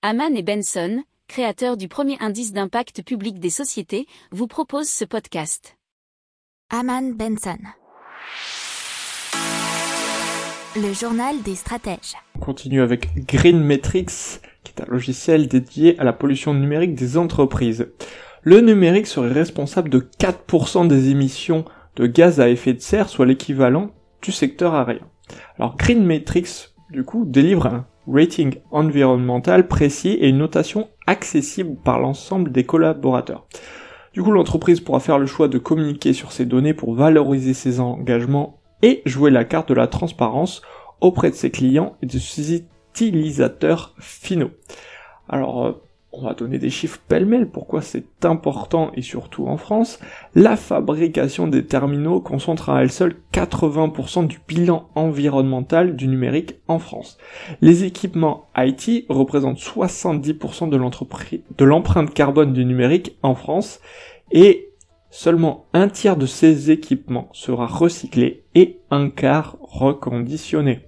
Haman et Benson, créateurs du premier indice d'impact public des sociétés, vous proposent ce podcast. Haman Benson. Le journal des stratèges. On continue avec Green Metrics, qui est un logiciel dédié à la pollution numérique des entreprises. Le numérique serait responsable de 4% des émissions de gaz à effet de serre, soit l'équivalent du secteur aérien. Alors Green Metrics, du coup, délivre un rating environnemental précis et une notation accessible par l'ensemble des collaborateurs. Du coup, l'entreprise pourra faire le choix de communiquer sur ces données pour valoriser ses engagements et jouer la carte de la transparence auprès de ses clients et de ses utilisateurs finaux. Alors, euh, on va donner des chiffres pêle-mêle, pourquoi c'est important et surtout en France, la fabrication des terminaux concentre à elle seule 80% du bilan environnemental du numérique en France. Les équipements IT représentent 70% de l'empreinte carbone du numérique en France et seulement un tiers de ces équipements sera recyclé et un quart reconditionné.